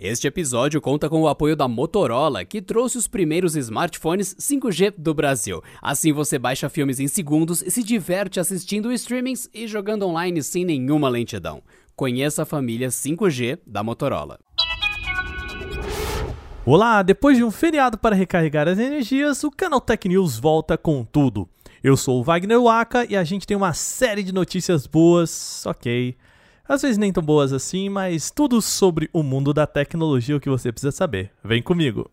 Este episódio conta com o apoio da Motorola, que trouxe os primeiros smartphones 5G do Brasil. Assim você baixa filmes em segundos e se diverte assistindo streamings e jogando online sem nenhuma lentidão. Conheça a família 5G da Motorola. Olá, depois de um feriado para recarregar as energias, o Canal Tech News volta com tudo. Eu sou o Wagner Waka e a gente tem uma série de notícias boas, ok, às vezes nem tão boas assim, mas tudo sobre o mundo da tecnologia o que você precisa saber. Vem comigo!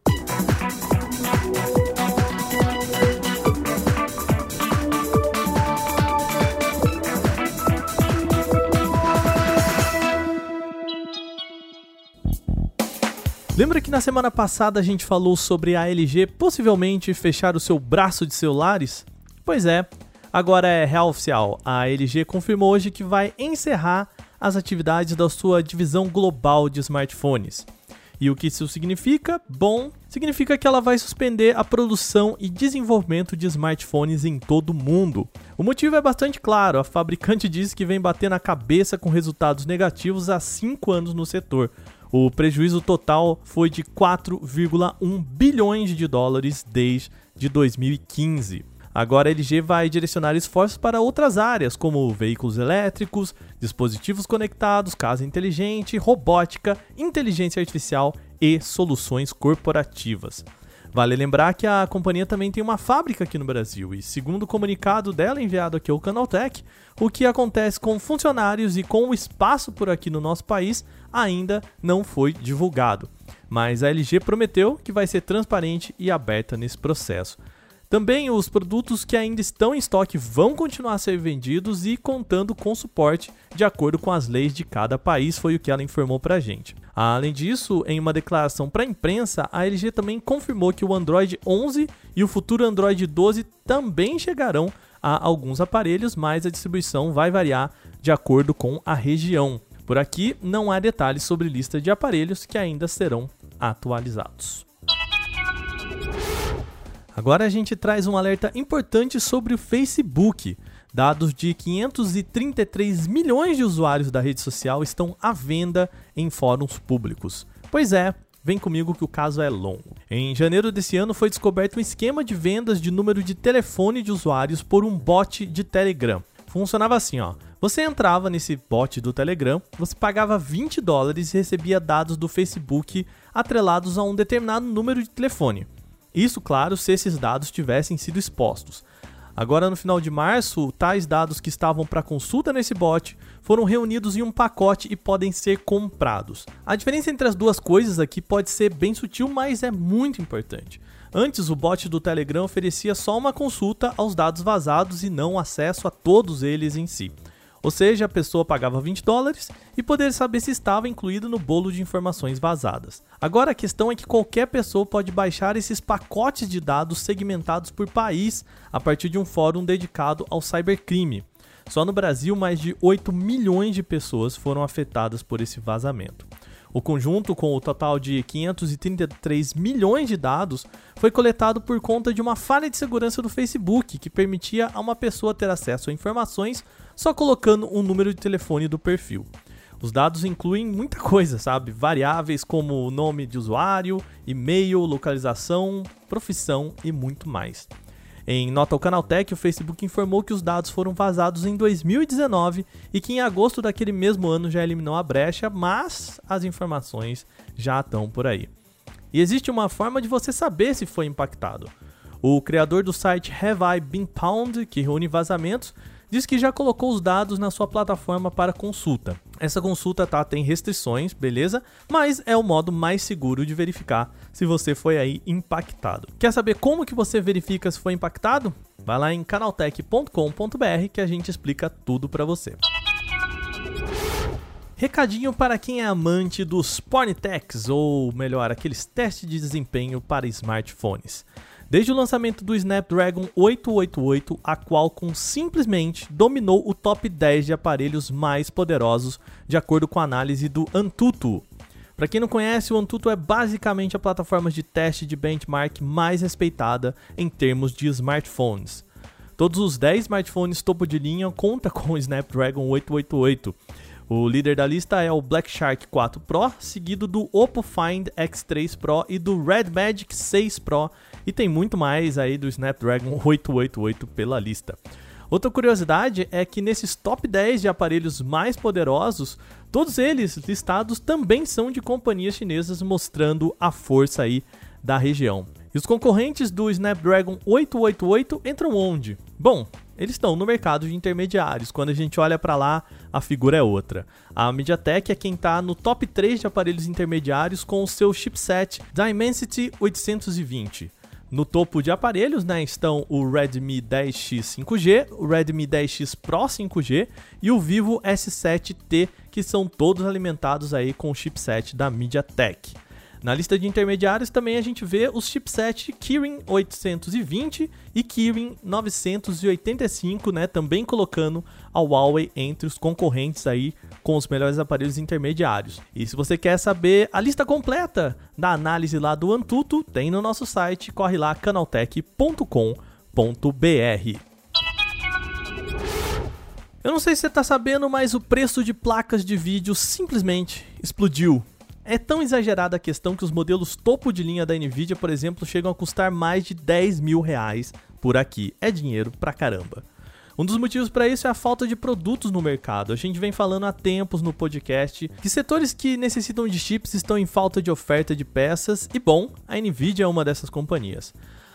Lembra que na semana passada a gente falou sobre a LG possivelmente fechar o seu braço de celulares? Pois é, agora é real oficial. A LG confirmou hoje que vai encerrar as atividades da sua divisão global de smartphones. E o que isso significa? Bom, significa que ela vai suspender a produção e desenvolvimento de smartphones em todo o mundo. O motivo é bastante claro: a fabricante diz que vem bater na cabeça com resultados negativos há 5 anos no setor. O prejuízo total foi de 4,1 bilhões de dólares desde 2015. Agora a LG vai direcionar esforços para outras áreas, como veículos elétricos, dispositivos conectados, casa inteligente, robótica, inteligência artificial e soluções corporativas. Vale lembrar que a companhia também tem uma fábrica aqui no Brasil e, segundo o comunicado dela enviado aqui ao Canaltech, o que acontece com funcionários e com o espaço por aqui no nosso país ainda não foi divulgado. Mas a LG prometeu que vai ser transparente e aberta nesse processo. Também os produtos que ainda estão em estoque vão continuar a ser vendidos e contando com suporte de acordo com as leis de cada país, foi o que ela informou para a gente. Além disso, em uma declaração para a imprensa, a LG também confirmou que o Android 11 e o futuro Android 12 também chegarão a alguns aparelhos, mas a distribuição vai variar de acordo com a região. Por aqui, não há detalhes sobre lista de aparelhos que ainda serão atualizados. Agora a gente traz um alerta importante sobre o Facebook. Dados de 533 milhões de usuários da rede social estão à venda em fóruns públicos. Pois é, vem comigo que o caso é longo. Em janeiro desse ano foi descoberto um esquema de vendas de número de telefone de usuários por um bot de Telegram. Funcionava assim, ó. Você entrava nesse bot do Telegram, você pagava 20 dólares e recebia dados do Facebook atrelados a um determinado número de telefone. Isso, claro, se esses dados tivessem sido expostos. Agora, no final de março, tais dados que estavam para consulta nesse bot foram reunidos em um pacote e podem ser comprados. A diferença entre as duas coisas aqui pode ser bem sutil, mas é muito importante. Antes, o bot do Telegram oferecia só uma consulta aos dados vazados e não acesso a todos eles em si. Ou seja, a pessoa pagava 20 dólares e poderia saber se estava incluído no bolo de informações vazadas. Agora a questão é que qualquer pessoa pode baixar esses pacotes de dados segmentados por país a partir de um fórum dedicado ao cybercrime. Só no Brasil, mais de 8 milhões de pessoas foram afetadas por esse vazamento. O conjunto, com o total de 533 milhões de dados, foi coletado por conta de uma falha de segurança do Facebook que permitia a uma pessoa ter acesso a informações só colocando um número de telefone do perfil. Os dados incluem muita coisa, sabe? Variáveis como nome de usuário, e-mail, localização, profissão e muito mais. Em nota ao Canaltech, o Facebook informou que os dados foram vazados em 2019 e que em agosto daquele mesmo ano já eliminou a brecha, mas as informações já estão por aí. E existe uma forma de você saber se foi impactado. O criador do site Have I Been Pound, que reúne vazamentos, diz que já colocou os dados na sua plataforma para consulta. Essa consulta tá, tem restrições, beleza? Mas é o modo mais seguro de verificar se você foi aí impactado. Quer saber como que você verifica se foi impactado? Vai lá em canaltech.com.br que a gente explica tudo para você. Recadinho para quem é amante dos Pornitex, ou melhor, aqueles testes de desempenho para smartphones. Desde o lançamento do Snapdragon 888, a Qualcomm simplesmente dominou o top 10 de aparelhos mais poderosos, de acordo com a análise do Antutu. Para quem não conhece, o Antutu é basicamente a plataforma de teste de benchmark mais respeitada em termos de smartphones. Todos os 10 smartphones topo de linha contam com o Snapdragon 888. O líder da lista é o Black Shark 4 Pro, seguido do Oppo Find X3 Pro e do Red Magic 6 Pro, e tem muito mais aí do Snapdragon 888 pela lista. Outra curiosidade é que nesses top 10 de aparelhos mais poderosos, todos eles listados também são de companhias chinesas, mostrando a força aí da região. E os concorrentes do Snapdragon 888 entram onde? Bom, eles estão no mercado de intermediários. Quando a gente olha para lá, a figura é outra. A MediaTek é quem está no top 3 de aparelhos intermediários com o seu chipset Dimensity 820. No topo de aparelhos né, estão o Redmi 10X 5G, o Redmi 10X Pro 5G e o Vivo S7T, que são todos alimentados aí com o chipset da MediaTek. Na lista de intermediários também a gente vê os chipset Kirin 820 e Kirin 985, né, também colocando a Huawei entre os concorrentes aí com os melhores aparelhos intermediários. E se você quer saber a lista completa da análise lá do Antutu, tem no nosso site, corre lá canaltech.com.br. Eu não sei se você está sabendo, mas o preço de placas de vídeo simplesmente explodiu é tão exagerada a questão que os modelos topo de linha da Nvidia, por exemplo, chegam a custar mais de 10 mil reais por aqui. É dinheiro pra caramba. Um dos motivos para isso é a falta de produtos no mercado. A gente vem falando há tempos no podcast que setores que necessitam de chips estão em falta de oferta de peças e, bom, a Nvidia é uma dessas companhias.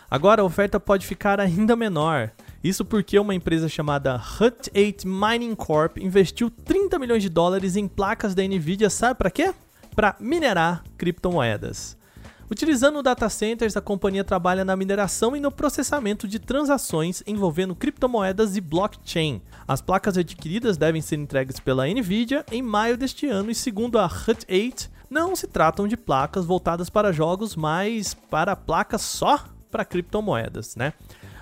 Agora a oferta pode ficar ainda menor. Isso porque uma empresa chamada Hut 8 Mining Corp investiu 30 milhões de dólares em placas da Nvidia, sabe para quê? para minerar criptomoedas. Utilizando data centers, a companhia trabalha na mineração e no processamento de transações envolvendo criptomoedas e blockchain. As placas adquiridas devem ser entregues pela Nvidia em maio deste ano e, segundo a Hut 8, não se tratam de placas voltadas para jogos, mas para placas só para criptomoedas, né?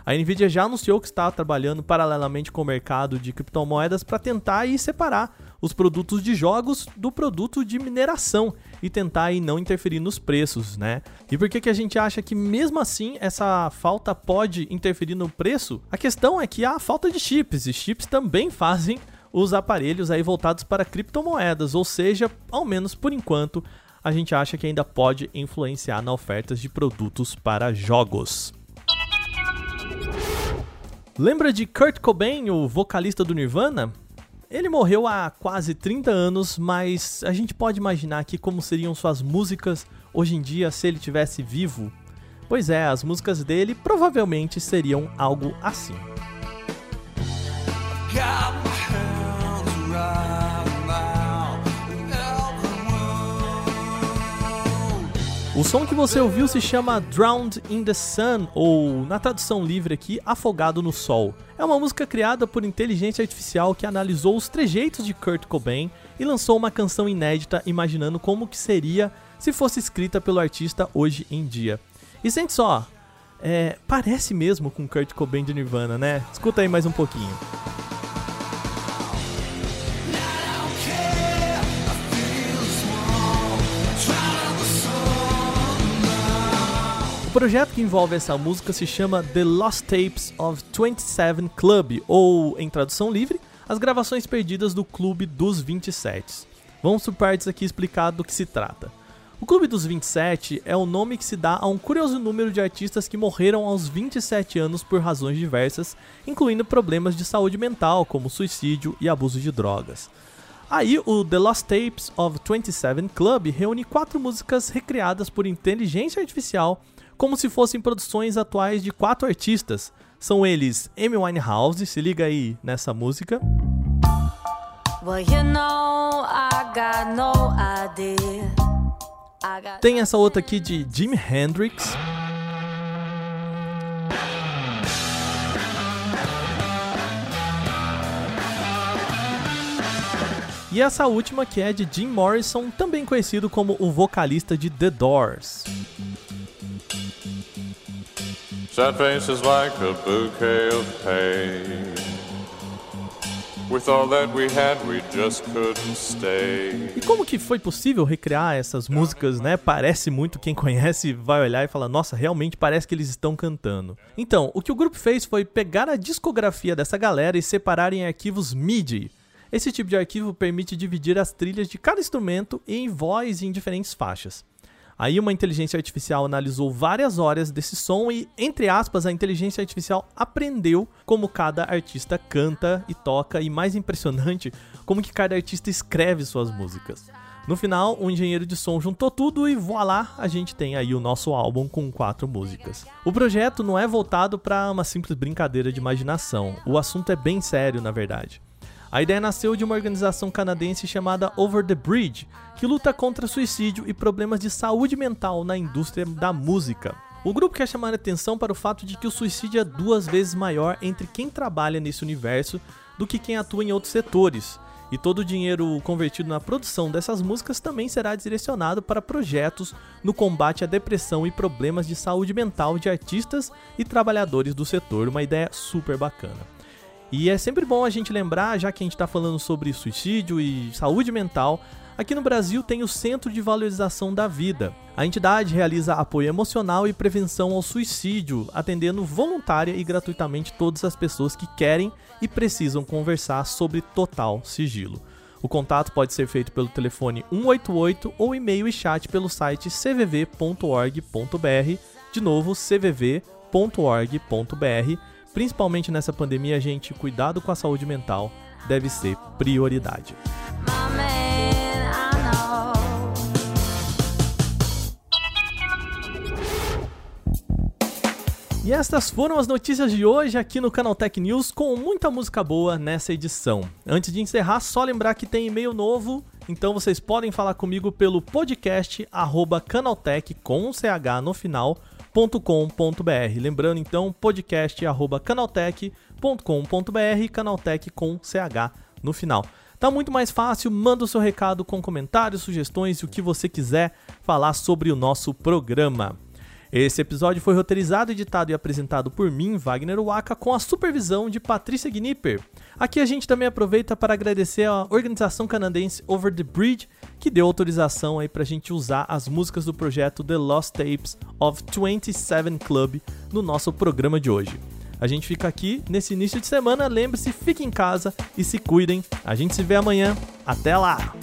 A Nvidia já anunciou que está trabalhando paralelamente com o mercado de criptomoedas para tentar aí separar os produtos de jogos do produto de mineração e tentar aí não interferir nos preços, né? E por que, que a gente acha que mesmo assim essa falta pode interferir no preço? A questão é que há falta de chips e chips também fazem os aparelhos aí voltados para criptomoedas, ou seja, ao menos por enquanto, a gente acha que ainda pode influenciar na ofertas de produtos para jogos. Lembra de Kurt Cobain, o vocalista do Nirvana? Ele morreu há quase 30 anos, mas a gente pode imaginar aqui como seriam suas músicas hoje em dia se ele tivesse vivo. Pois é, as músicas dele provavelmente seriam algo assim. O som que você ouviu se chama Drowned in the Sun, ou na tradução livre aqui, Afogado no Sol. É uma música criada por inteligência artificial que analisou os trejeitos de Kurt Cobain e lançou uma canção inédita imaginando como que seria se fosse escrita pelo artista hoje em dia. E sente só, é, parece mesmo com Kurt Cobain de Nirvana, né? Escuta aí mais um pouquinho. O projeto que envolve essa música se chama The Lost Tapes of 27 Club, ou, em tradução livre, as gravações perdidas do Clube dos 27. Vamos por partes aqui explicar do que se trata. O Clube dos 27 é o nome que se dá a um curioso número de artistas que morreram aos 27 anos por razões diversas, incluindo problemas de saúde mental, como suicídio e abuso de drogas. Aí, o The Lost Tapes of 27 Club reúne quatro músicas recriadas por inteligência artificial como se fossem produções atuais de quatro artistas. São eles Amy Winehouse, se liga aí nessa música. Well, you know, no Tem essa outra aqui de Jimi Hendrix. E essa última que é de Jim Morrison, também conhecido como o vocalista de The Doors. Like a bouquet of pain. With all that we had, we just couldn't stay. E como que foi possível recriar essas músicas, né? Parece muito quem conhece vai olhar e falar: "Nossa, realmente parece que eles estão cantando". Então, o que o grupo fez foi pegar a discografia dessa galera e separar em arquivos MIDI. Esse tipo de arquivo permite dividir as trilhas de cada instrumento em voz em diferentes faixas. Aí uma inteligência artificial analisou várias horas desse som e, entre aspas, a inteligência artificial aprendeu como cada artista canta e toca e mais impressionante, como que cada artista escreve suas músicas. No final, um engenheiro de som juntou tudo e voilá, a gente tem aí o nosso álbum com quatro músicas. O projeto não é voltado para uma simples brincadeira de imaginação, o assunto é bem sério, na verdade. A ideia nasceu de uma organização canadense chamada Over the Bridge, que luta contra suicídio e problemas de saúde mental na indústria da música. O grupo quer chamar a atenção para o fato de que o suicídio é duas vezes maior entre quem trabalha nesse universo do que quem atua em outros setores. E todo o dinheiro convertido na produção dessas músicas também será direcionado para projetos no combate à depressão e problemas de saúde mental de artistas e trabalhadores do setor. Uma ideia super bacana. E é sempre bom a gente lembrar, já que a gente está falando sobre suicídio e saúde mental, aqui no Brasil tem o Centro de Valorização da Vida. A entidade realiza apoio emocional e prevenção ao suicídio, atendendo voluntária e gratuitamente todas as pessoas que querem e precisam conversar sobre total sigilo. O contato pode ser feito pelo telefone 188 ou e-mail e chat pelo site cvv.org.br, de novo cvv.org.br Principalmente nessa pandemia, a gente cuidado com a saúde mental deve ser prioridade. E estas foram as notícias de hoje aqui no Canal Tech News com muita música boa nessa edição. Antes de encerrar, só lembrar que tem e-mail novo, então vocês podem falar comigo pelo podcast canaltech com um CH no final canaltech.com.br. Lembrando então, podcast arroba canaltech.com.br, canaltech com CH no final. Tá muito mais fácil, manda o seu recado com comentários, sugestões e o que você quiser falar sobre o nosso programa. Esse episódio foi roteirizado, editado e apresentado por mim, Wagner Waka, com a supervisão de Patrícia Gnipper. Aqui a gente também aproveita para agradecer a organização canadense Over the Bridge, que deu autorização aí para a gente usar as músicas do projeto The Lost Tapes of 27 Club no nosso programa de hoje. A gente fica aqui nesse início de semana. Lembre-se, fique em casa e se cuidem. A gente se vê amanhã. Até lá!